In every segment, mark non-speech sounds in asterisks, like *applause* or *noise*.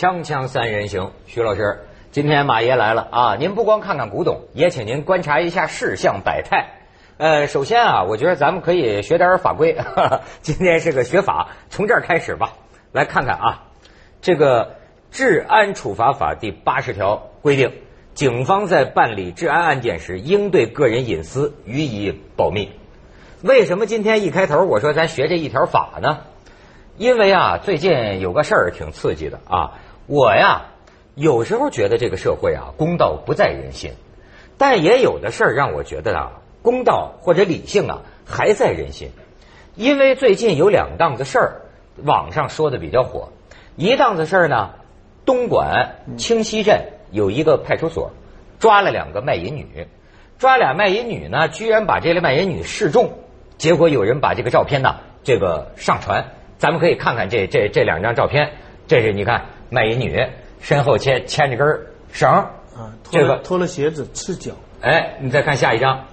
锵锵三人行，徐老师，今天马爷来了啊！您不光看看古董，也请您观察一下世相百态。呃，首先啊，我觉得咱们可以学点法规。*laughs* 今天是个学法，从这儿开始吧。来看看啊，这个《治安处罚法》第八十条规定，警方在办理治安案件时，应对个人隐私予以保密。为什么今天一开头我说咱学这一条法呢？因为啊，最近有个事儿挺刺激的啊。我呀，有时候觉得这个社会啊，公道不在人心，但也有的事儿让我觉得啊。公道或者理性啊，还在人心。因为最近有两档子事儿，网上说的比较火。一档子事儿呢，东莞清溪镇有一个派出所抓了两个卖淫女，抓俩卖淫女呢，居然把这类卖淫女示众，结果有人把这个照片呢，这个上传，咱们可以看看这这这两张照片。这是你看卖淫女身后牵牵着根绳啊，这个脱了鞋子赤脚。哎，你再看下一张。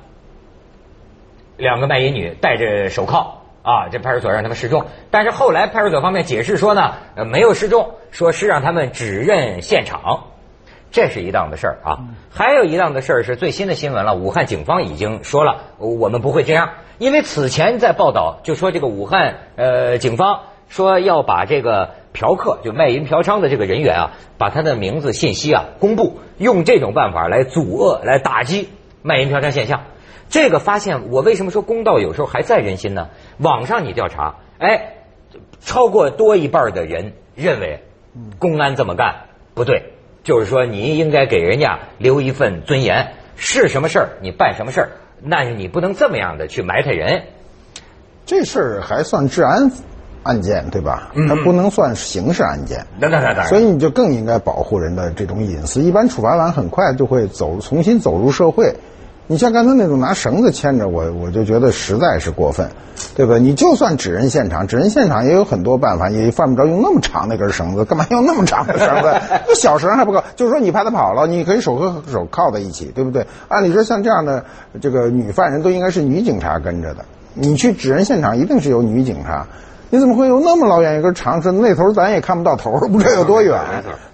两个卖淫女戴着手铐啊，这派出所让他们示众，但是后来派出所方面解释说呢，呃，没有示众，说是让他们指认现场，这是一档子事儿啊。还有一档子事儿是最新的新闻了，武汉警方已经说了，我们不会这样，因为此前在报道就说这个武汉呃警方说要把这个嫖客就卖淫嫖娼的这个人员啊，把他的名字信息啊公布，用这种办法来阻遏来打击卖淫嫖娼现象。这个发现，我为什么说公道有时候还在人心呢？网上你调查，哎，超过多一半的人认为，公安这么干不对，就是说你应该给人家留一份尊严，是什么事儿你办什么事儿，那你不能这么样的去埋汰人。这事儿还算治安案件对吧？它不能算刑事案件。那那那那。所以你就更应该保护人的这种隐私。一般处罚完很快就会走，重新走入社会。你像刚才那种拿绳子牵着我，我就觉得实在是过分，对吧？你就算指认现场，指认现场也有很多办法，也犯不着用那么长那根绳子，干嘛用那么长的绳子？*laughs* 那小绳还不够，就是说你怕他跑了，你可以手和手铐在一起，对不对？按理说像这样的这个女犯人都应该是女警察跟着的，你去指认现场一定是有女警察。你怎么会有那么老远一根长绳？那头咱也看不到头，不知道有多远，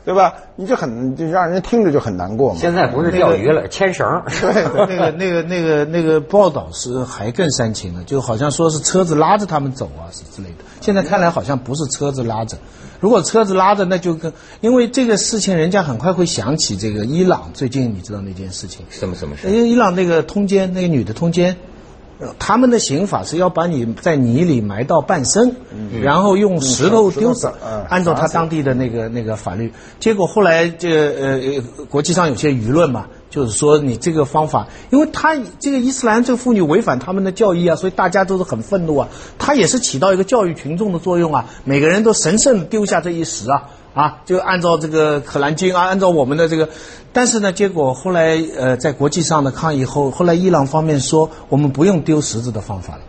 对吧？你就很就让人听着就很难过嘛。现在不是钓鱼了，牵绳。*laughs* 对，那个那个那个那个报道是还更煽情了，就好像说是车子拉着他们走啊，是之类的。现在看来好像不是车子拉着，如果车子拉着，那就跟因为这个事情，人家很快会想起这个伊朗最近你知道那件事情什么什么事？因为伊朗那个通奸，那个女的通奸。他们的刑法是要把你在泥里埋到半生，然后用石头丢死。按照他当地的那个那个法律，结果后来这呃国际上有些舆论嘛，就是说你这个方法，因为他这个伊斯兰这个妇女违反他们的教义啊，所以大家都是很愤怒啊。他也是起到一个教育群众的作用啊，每个人都神圣丢下这一石啊。啊，就按照这个《可兰经》啊，按照我们的这个，但是呢，结果后来呃，在国际上的抗议后，后来伊朗方面说，我们不用丢石子的方法了。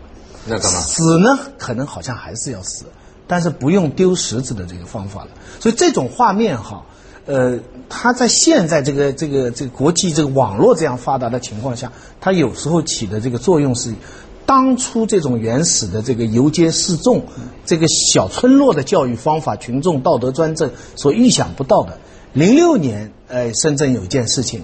那干嘛？死呢？可能好像还是要死，但是不用丢石子的这个方法了。所以这种画面哈，呃，它在现在这个这个这个国际这个网络这样发达的情况下，它有时候起的这个作用是。当初这种原始的这个游街示众，这个小村落的教育方法，群众道德专政所预想不到的。零六年，呃，深圳有一件事情。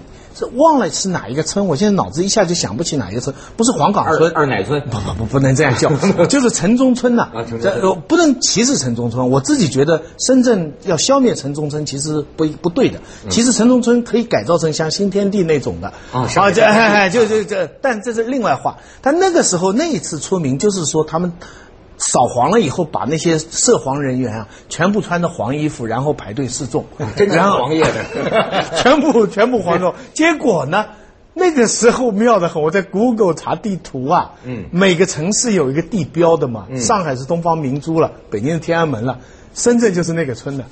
忘了是哪一个村，我现在脑子一下就想不起哪一个村，不是黄岗村，二奶村，不不不，不能这样叫，*laughs* 就是城中村呐。这不能歧视城中村，我自己觉得深圳要消灭城中村其实不不对的，其实城中村可以改造成像新天地那种的啊，这就就 *laughs* 这，但这是另外话。但那个时候那一次出名，就是说他们。扫黄了以后，把那些涉黄人员啊，全部穿着黄衣服，然后排队示众，*laughs* 然后黄叶的，*laughs* 全部全部黄众。结果呢，那个时候妙得很，我在 Google 查地图啊，嗯，每个城市有一个地标的嘛，上海是东方明珠了，北京是天安门了。深圳就是那个村的，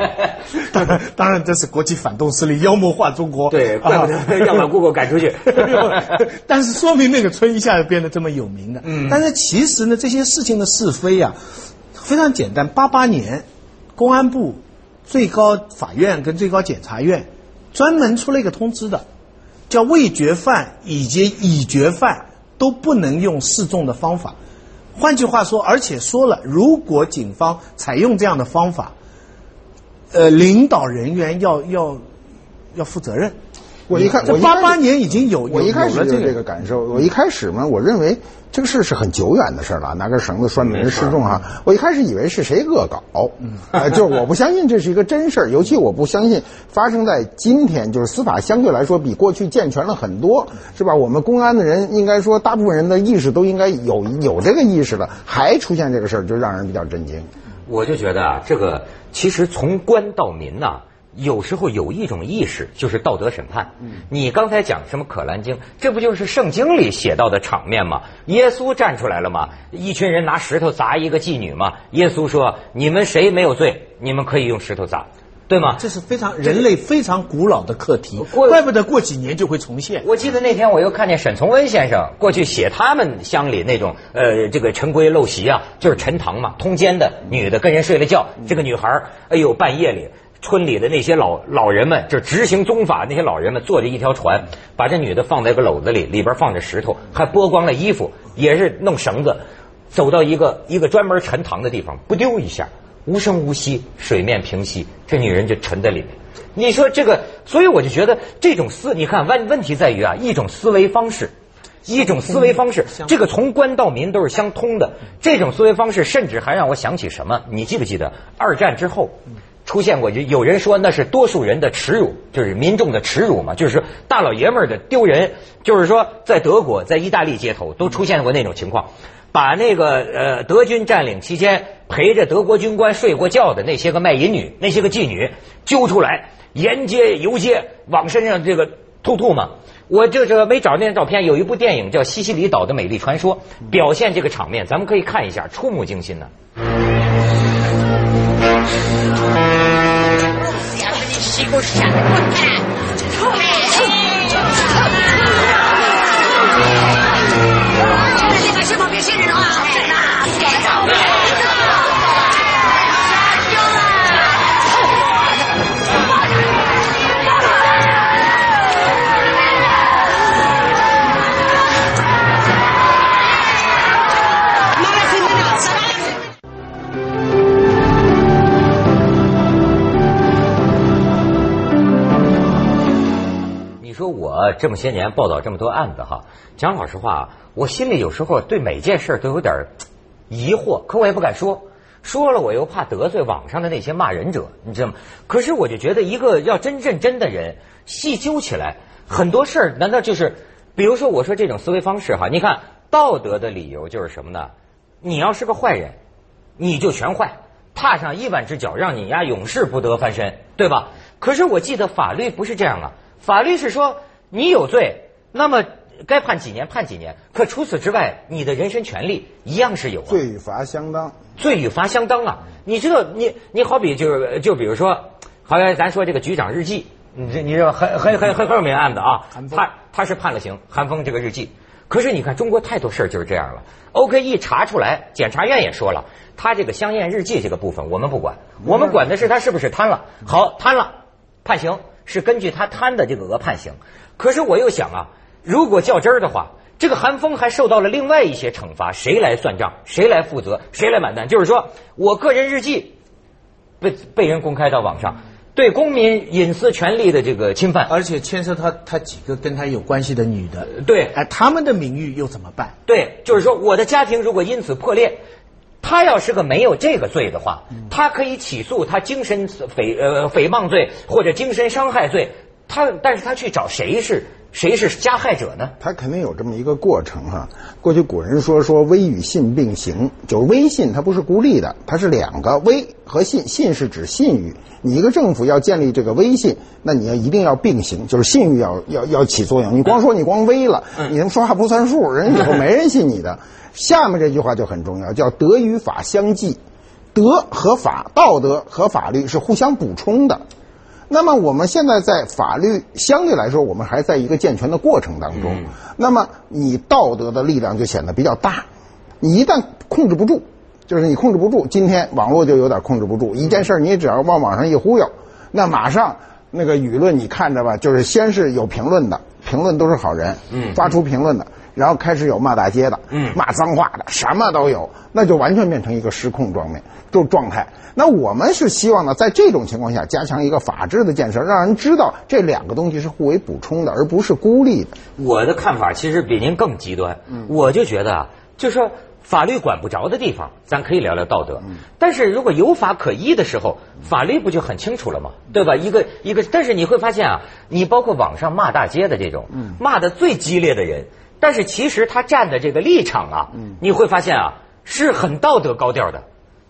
*laughs* 当然，当然这是国际反动势力妖魔化中国，对，怪不得要把姑姑赶出去。*laughs* 但是说明那个村一下子变得这么有名的。嗯，但是其实呢，这些事情的是非呀，非常简单。八八年，公安部、最高法院跟最高检察院专门出了一个通知的，叫未决犯以及已决犯都不能用示众的方法。换句话说，而且说了，如果警方采用这样的方法，呃，领导人员要要要负责任。我一看，我八八年已经有，我一开始就这个感受。我一开始嘛，我认为这个事是很久远的事了，拿根绳子拴人失重哈。我一开始以为是谁恶搞，啊，就我不相信这是一个真事儿，尤其我不相信发生在今天，就是司法相对来说比过去健全了很多，是吧？我们公安的人应该说，大部分人的意识都应该有有这个意识了，还出现这个事儿，就让人比较震惊。我就觉得啊，这个其实从官到民呐。有时候有一种意识，就是道德审判。你刚才讲什么《可兰经》，这不就是圣经里写到的场面吗？耶稣站出来了吗？一群人拿石头砸一个妓女吗？耶稣说：“你们谁没有罪，你们可以用石头砸，对吗？”这是非常人类非常古老的课题，怪不得过几年就会重现。我记得那天我又看见沈从文先生过去写他们乡里那种呃这个陈规陋习啊，就是陈塘嘛，通奸的女的跟人睡了觉，这个女孩哎呦半夜里。村里的那些老老人们，就执行宗法那些老人们，坐着一条船，把这女的放在一个篓子里，里边放着石头，还剥光了衣服，也是弄绳子，走到一个一个专门沉塘的地方，不丢一下，无声无息，水面平息，这女人就沉在里面。你说这个，所以我就觉得这种思，你看问问题在于啊，一种思维方式，一种思维方式，这个从官到民都是相通的。这种思维方式，甚至还让我想起什么？你记不记得二战之后？出现过，就有人说那是多数人的耻辱，就是民众的耻辱嘛，就是大老爷们儿的丢人。就是说，在德国、在意大利街头都出现过那种情况，把那个呃德军占领期间陪着德国军官睡过觉的那些个卖淫女、那些个妓女揪出来，沿街游街，往身上这个吐吐嘛。我这这没找那张照片，有一部电影叫《西西里岛的美丽传说》，表现这个场面，咱们可以看一下，触目惊心呢。不是想的。这么些年报道这么多案子哈，讲老实话，我心里有时候对每件事都有点疑惑，可我也不敢说，说了我又怕得罪网上的那些骂人者，你知道吗？可是我就觉得一个要真认真的人，细究起来，很多事儿难道就是，比如说我说这种思维方式哈，你看道德的理由就是什么呢？你要是个坏人，你就全坏，踏上一万只脚，让你呀永世不得翻身，对吧？可是我记得法律不是这样啊，法律是说。你有罪，那么该判几年判几年。可除此之外，你的人身权利一样是有。罪与罚相当。罪与罚相当啊！你知道，你你好比就是就比如说，好像咱说这个局长日记，你这你这很很很很很有名案子啊。他他是判了刑，韩风这个日记。可是你看，中国太多事儿就是这样了。OK，一查出来，检察院也说了，他这个香艳日记这个部分我们不管，我们管的是他是不是贪了。好，贪了，判刑是根据他贪的这个额判刑。可是我又想啊，如果较真儿的话，这个韩风还受到了另外一些惩罚，谁来算账？谁来负责？谁来买单？就是说我个人日记被被人公开到网上，对公民隐私权利的这个侵犯，而且牵涉他他几个跟他有关系的女的，对，哎，他们的名誉又怎么办？对，就是说我的家庭如果因此破裂，他要是个没有这个罪的话，他可以起诉他精神诽呃诽谤罪或者精神伤害罪。他，但是他去找谁是谁是加害者呢？他肯定有这么一个过程哈。过去古人说说威与信并行，就是威信它不是孤立的，它是两个威和信。信是指信誉，你一个政府要建立这个威信，那你要一定要并行，就是信誉要要要起作用。你光说你光威了，你能说话不算数，人以后没人信你的。下面这句话就很重要，叫德与法相济，德和法、道德和法律是互相补充的。那么我们现在在法律相对来说，我们还在一个健全的过程当中。那么你道德的力量就显得比较大。你一旦控制不住，就是你控制不住，今天网络就有点控制不住。一件事儿你只要往网上一忽悠，那马上那个舆论你看着吧，就是先是有评论的，评论都是好人，发出评论的，然后开始有骂大街的，嗯，骂脏话的，什么都有，那就完全变成一个失控状面，就状态。那我们是希望呢，在这种情况下加强一个法治的建设，让人知道这两个东西是互为补充的，而不是孤立的。我的看法其实比您更极端，我就觉得啊，就说法律管不着的地方，咱可以聊聊道德。但是如果有法可依的时候，法律不就很清楚了吗？对吧？一个一个，但是你会发现啊，你包括网上骂大街的这种，骂的最激烈的人，但是其实他站的这个立场啊，你会发现啊，是很道德高调的。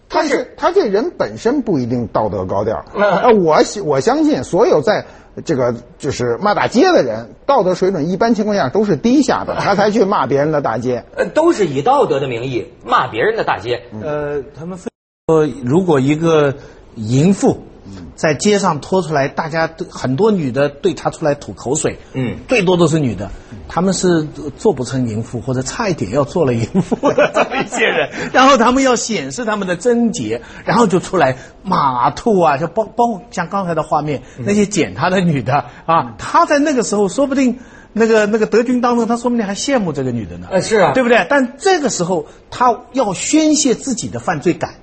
他是他这人本身不一定道德高调，*laughs* 呃，我我相信所有在这个就是骂大街的人，道德水准一般情况下都是低下的，*laughs* 他才去骂别人的大街。呃，都是以道德的名义骂别人的大街。呃，他们说，如果一个淫妇。在街上拖出来，大家都很多女的对他出来吐口水，嗯，最多都是女的，他们是做不成淫妇或者差一点要做了淫妇。的 *laughs* 这么一些人，然后他们要显示他们的贞洁，然后就出来马吐啊，就包包括像刚才的画面，那些捡他的女的啊，他在那个时候说不定那个那个德军当中，他说不定还羡慕这个女的呢，呃是啊，对不对？但这个时候他要宣泄自己的犯罪感。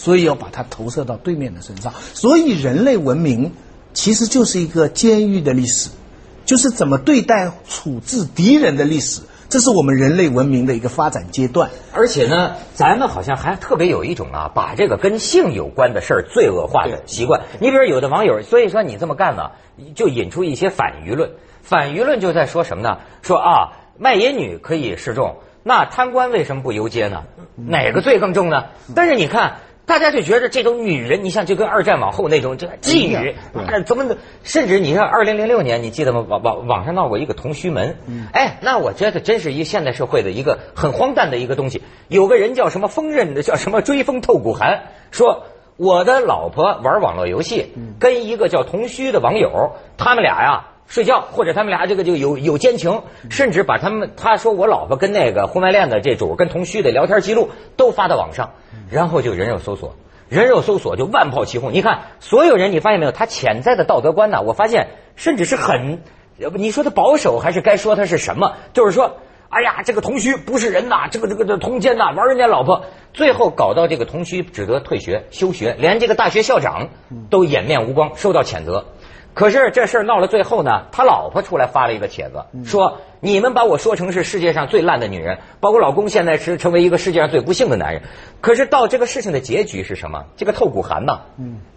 所以要把它投射到对面的身上。所以人类文明其实就是一个监狱的历史，就是怎么对待、处置敌人的历史。这是我们人类文明的一个发展阶段。而且呢，咱们好像还特别有一种啊，把这个跟性有关的事儿罪恶化的习惯。你比如有的网友，所以说你这么干呢，就引出一些反舆论。反舆论就在说什么呢？说啊，卖淫女可以示众，那贪官为什么不游街呢？哪个罪更重呢？但是你看。大家就觉得这种女人，你像就跟二战往后那种这妓女，怎么的？甚至你看二零零六年，你记得吗？网网网上闹过一个同须门，哎，那我觉得真是一现代社会的一个很荒诞的一个东西。有个人叫什么锋刃的，叫什么追风透骨寒，说我的老婆玩网络游戏，跟一个叫同须的网友，他们俩呀睡觉，或者他们俩这个就有有奸情，甚至把他们他说我老婆跟那个婚外恋的这主跟同虚的聊天记录都发到网上。然后就人肉搜索，人肉搜索就万炮齐轰。你看，所有人，你发现没有？他潜在的道德观呢？我发现，甚至是很，你说他保守还是该说他是什么？就是说，哎呀，这个同虚不是人呐，这个这个这通奸呐，玩人家老婆，最后搞到这个同虚只得退学休学，连这个大学校长都掩面无光，受到谴责。可是这事儿闹了，最后呢，他老婆出来发了一个帖子，说你们把我说成是世界上最烂的女人，包括老公现在是成为一个世界上最不幸的男人。可是到这个事情的结局是什么？这个透骨寒呐，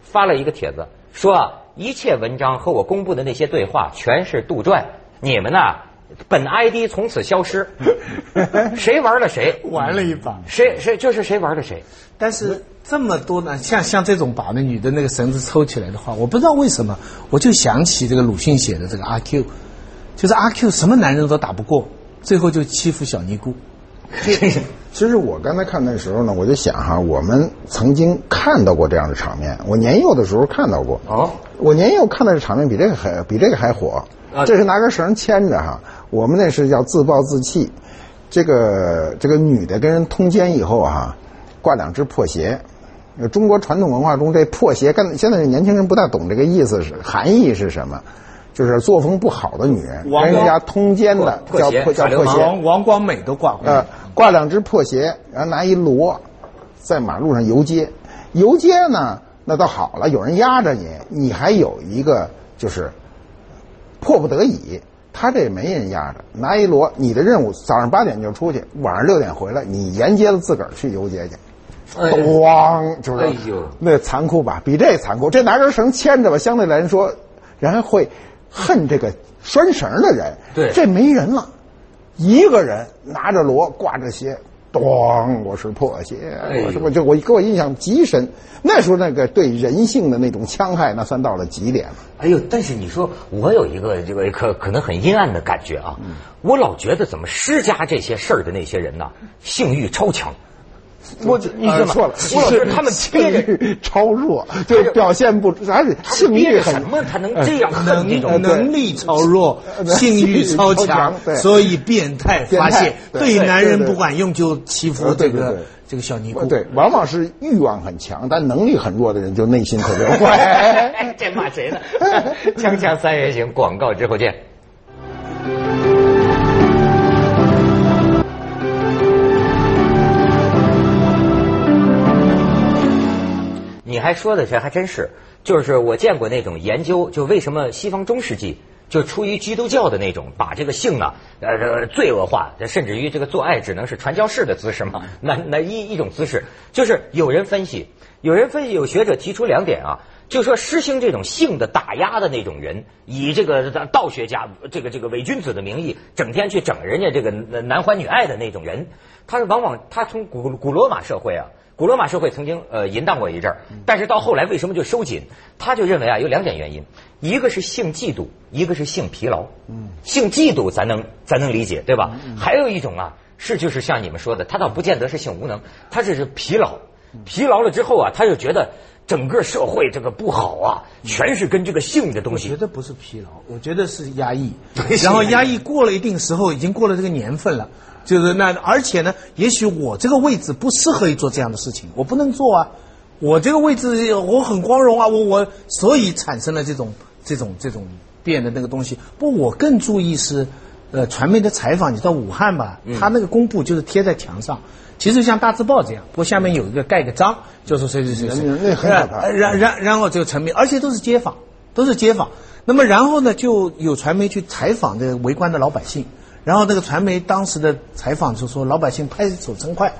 发了一个帖子，说一切文章和我公布的那些对话全是杜撰，你们呐，本 ID 从此消失，*laughs* 谁玩了谁，玩了一把，谁谁就是谁玩了谁，但是。这么多呢，像像这种把那女的那个绳子抽起来的话，我不知道为什么，我就想起这个鲁迅写的这个阿 Q，就是阿 Q 什么男人都打不过，最后就欺负小尼姑。*laughs* 其实我刚才看那时候呢，我就想哈，我们曾经看到过这样的场面，我年幼的时候看到过。哦。我年幼看到的场面比这个还比这个还火。啊。这是拿根绳牵着哈，我们那是叫自暴自弃。这个这个女的跟人通奸以后哈，挂两只破鞋。中国传统文化中，这破鞋跟现在的年轻人不大懂这个意思是含义是什么，就是作风不好的女人跟人家通奸的叫破叫破鞋。王王光美都挂过。呃，挂两只破鞋，然后拿一锣，在马路上游街。游街呢，那倒好了，有人压着你，你还有一个就是迫不得已，他这没人压着，拿一锣，你的任务早上八点就出去，晚上六点回来，你沿街的自个儿去游街去。咣，就是那残酷吧？比这残酷。这拿根绳牵着吧，相对来说，人会恨这个拴绳的人。对，这没人了，一个人拿着锣，挂着鞋，咣，我是破鞋。我是我就我给我印象极深。那时候那个对人性的那种戕害，那算到了极点了。哎呦，但是你说我有一个这个可可能很阴暗的感觉啊，我老觉得怎么施加这些事儿的那些人呢，性欲超强。我你错了，是他们性欲超弱，就表现不，而且性欲什么？他能这样能能力超弱，性欲超强，所以变态发泄，对男人不管用就欺负这个这个小尼姑。对，往往是欲望很强，但能力很弱的人就内心特别 *laughs* 坏。这骂谁呢？锵锵三人行，广告之后见。还说的这还真是，就是我见过那种研究，就为什么西方中世纪就出于基督教的那种，把这个性啊呃罪恶化，甚至于这个做爱只能是传教士的姿势嘛，那那一一种姿势，就是有人分析，有人分析，有学者提出两点啊。就说实行这种性的打压的那种人，以这个道学家这个这个伪君子的名义，整天去整人家这个男欢女爱的那种人，他是往往他从古古罗马社会啊，古罗马社会曾经呃淫荡过一阵儿，但是到后来为什么就收紧？他就认为啊有两点原因，一个是性嫉妒，一个是性疲劳。嗯，性嫉妒咱能咱能理解对吧？还有一种啊是就是像你们说的，他倒不见得是性无能，他这是疲劳，疲劳了之后啊他就觉得。整个社会这个不好啊，全是跟这个性的东西。我觉得不是疲劳，我觉得是压抑。*laughs* 然后压抑过了一定时候，已经过了这个年份了，就是那而且呢，也许我这个位置不适合于做这样的事情，我不能做啊。我这个位置我很光荣啊，我我所以产生了这种这种这种变的那个东西。不，我更注意是，呃，传媒的采访，你到武汉吧，他那个公布就是贴在墙上。其实像大字报这样，不过下面有一个盖个章，就是谁谁谁谁，那很可怕。然然然后就成名，而且都是街访，都是街访。那么然后呢，就有传媒去采访这个围观的老百姓，然后这个传媒当时的采访就说，老百姓拍手称快。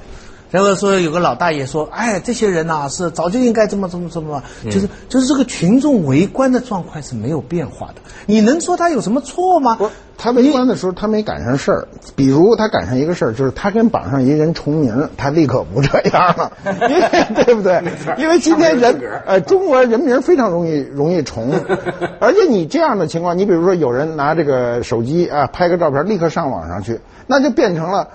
然后说有个老大爷说：“哎，这些人呐是早就应该这么这么这么，就是就是这个群众围观的状况是没有变化的。你能说他有什么错吗？不，他围观的时候他没赶上事儿，比如他赶上一个事儿，就是他跟榜上一人重名，他立刻不这样了，因 *laughs* 为对不对？因为今天人呃中国人名非常容易容易重，而且你这样的情况，你比如说有人拿这个手机啊拍个照片，立刻上网上去，那就变成了。”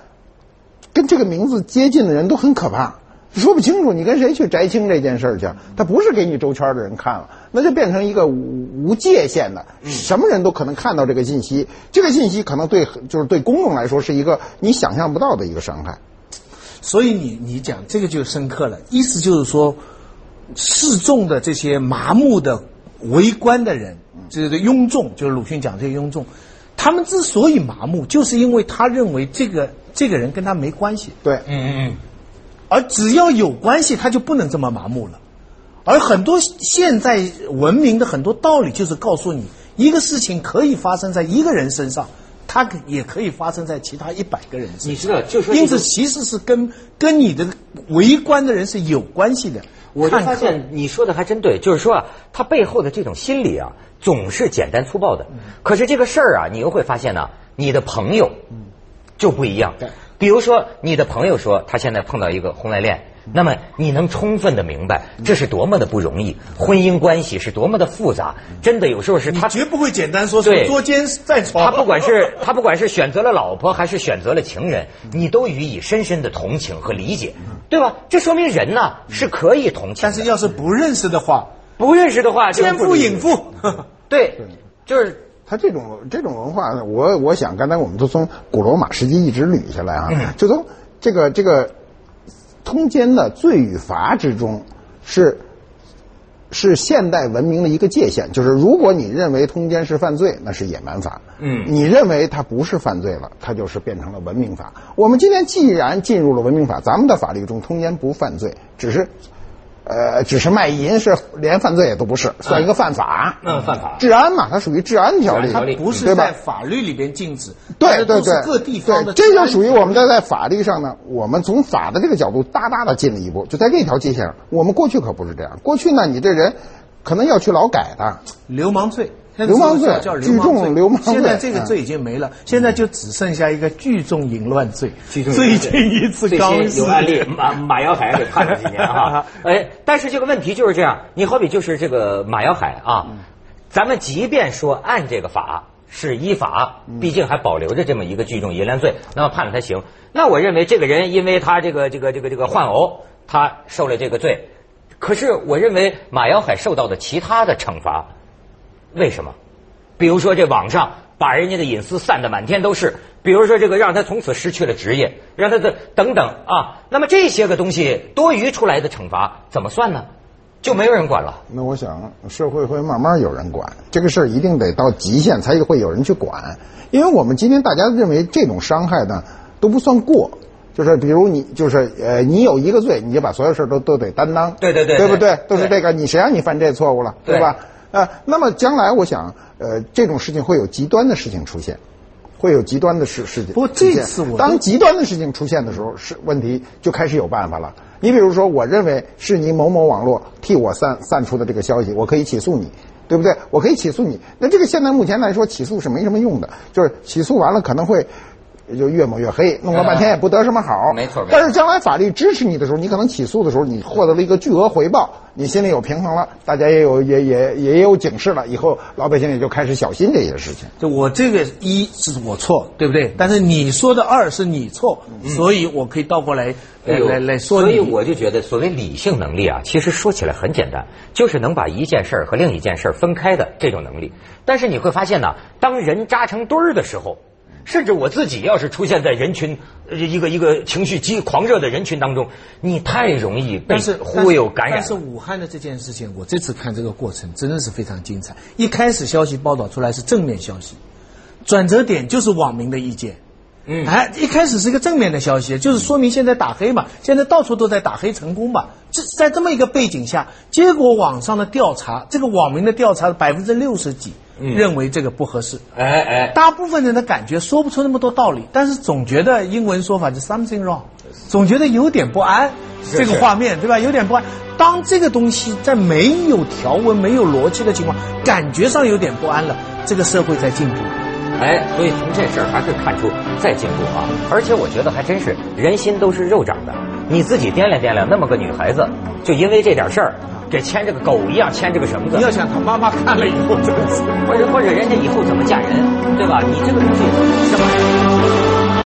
跟这个名字接近的人都很可怕，说不清楚你跟谁去摘清这件事儿去。他不是给你周圈的人看了，那就变成一个无无界限的，什么人都可能看到这个信息。这个信息可能对就是对公众来说是一个你想象不到的一个伤害。所以你你讲这个就深刻了，意思就是说，示众的这些麻木的围观的人，这个庸众，就是鲁迅讲这些庸众，他们之所以麻木，就是因为他认为这个。这个人跟他没关系，对，嗯嗯嗯，而只要有关系，他就不能这么麻木了。而很多现在文明的很多道理，就是告诉你，一个事情可以发生在一个人身上，它也可以发生在其他一百个人身上。你知道，就是因此，其实是跟跟你的围观的人是有关系的。我就发现你说的还真对，就是说啊，他背后的这种心理啊，总是简单粗暴的。可是这个事儿啊，你又会发现呢，你的朋友。就不一样。对，比如说你的朋友说他现在碰到一个婚外恋，那么你能充分的明白这是多么的不容易，婚姻关系是多么的复杂。真的有时候是他绝不会简单说是捉奸在床。他不管是 *laughs* 他不管是选择了老婆还是选择了情人，你都予以深深的同情和理解，对吧？这说明人呢是可以同情。但是要是不认识的话，不认识的话，奸夫淫妇，*laughs* 对，就是。他这种这种文化，我我想刚才我们都从古罗马时期一直捋下来啊，就从这个这个通奸的罪与罚之中，是是现代文明的一个界限。就是如果你认为通奸是犯罪，那是野蛮法；嗯，你认为它不是犯罪了，它就是变成了文明法。我们今天既然进入了文明法，咱们的法律中通奸不犯罪，只是。呃，只是卖淫是连犯罪也都不是，算一个犯法。嗯，犯法。治安嘛，它属于治安条例，它不是在法律里边禁止。对对对，各地方的。这就属于我们在在法律上呢，我们从法的这个角度大大的进了一步，就在这条界线上。我们过去可不是这样，过去呢，你这人可能要去劳改的，流氓罪。流氓罪叫聚众流氓罪，现在这个罪已经没了，现在就只剩下一个聚众淫乱罪。最近一次刚有案例，马马瑶海给判了几年哈。*laughs* 哎，但是这个问题就是这样，你好比就是这个马瑶海啊，咱们即便说按这个法是依法，毕竟还保留着这么一个聚众淫乱罪，那么判了他刑。那我认为这个人因为他这个这个这个这个换偶，他受了这个罪。可是我认为马瑶海受到的其他的惩罚。为什么？比如说这网上把人家的隐私散的满天都是，比如说这个让他从此失去了职业，让他的等等啊，那么这些个东西多余出来的惩罚怎么算呢？就没有人管了。那我想社会会慢慢有人管这个事儿，一定得到极限才会有人去管。因为我们今天大家认为这种伤害呢都不算过。就是比如你就是呃，你有一个罪，你就把所有事儿都都得担当，对对对对不对？都是这个，你谁让你犯这错误了，对对吧？呃，那么将来我想，呃，这种事情会有极端的事情出现，会有极端的事事情。不过这次我当极端的事情出现的时候，是问题就开始有办法了。你比如说，我认为是你某某网络替我散散出的这个消息，我可以起诉你，对不对？我可以起诉你。那这个现在目前来说，起诉是没什么用的，就是起诉完了可能会。就越抹越黑，弄了半天也不得什么好。*laughs* 没错但是将来法律支持你的时候，你可能起诉的时候，你获得了一个巨额回报，你心里有平衡了，大家也有也也也有警示了，以后老百姓也就开始小心这些事情。就我这个一是我错，对不对？但是你说的二是你错，所以我可以倒过来来来来说你。所以我就觉得，所谓理性能力啊，其实说起来很简单，就是能把一件事儿和另一件事儿分开的这种能力。但是你会发现呢，当人扎成堆儿的时候，甚至我自己要是出现在人群呃一个一个情绪激狂热的人群当中，你太容易被但是忽悠感染但是武汉的这件事情，我这次看这个过程真的是非常精彩。一开始消息报道出来是正面消息，转折点就是网民的意见。嗯哎，一开始是一个正面的消息，就是说明现在打黑嘛，现在到处都在打黑成功嘛。这在这么一个背景下，结果网上的调查，这个网民的调查百分之六十几嗯认为这个不合适。哎哎，大部分人的感觉说不出那么多道理，但是总觉得英文说法就 something wrong，总觉得有点不安。这个画面对吧？有点不安。当这个东西在没有条文、没有逻辑的情况，感觉上有点不安了，这个社会在进步。哎，所以从这事儿还可以看出在进步啊！而且我觉得还真是人心都是肉长的，你自己掂量掂量，那么个女孩子，就因为这点事儿，给牵这个狗一样牵这个绳子你，要想他妈妈看了以后，真的是。或者或者人家以后怎么嫁人，对吧？你这个东西什么？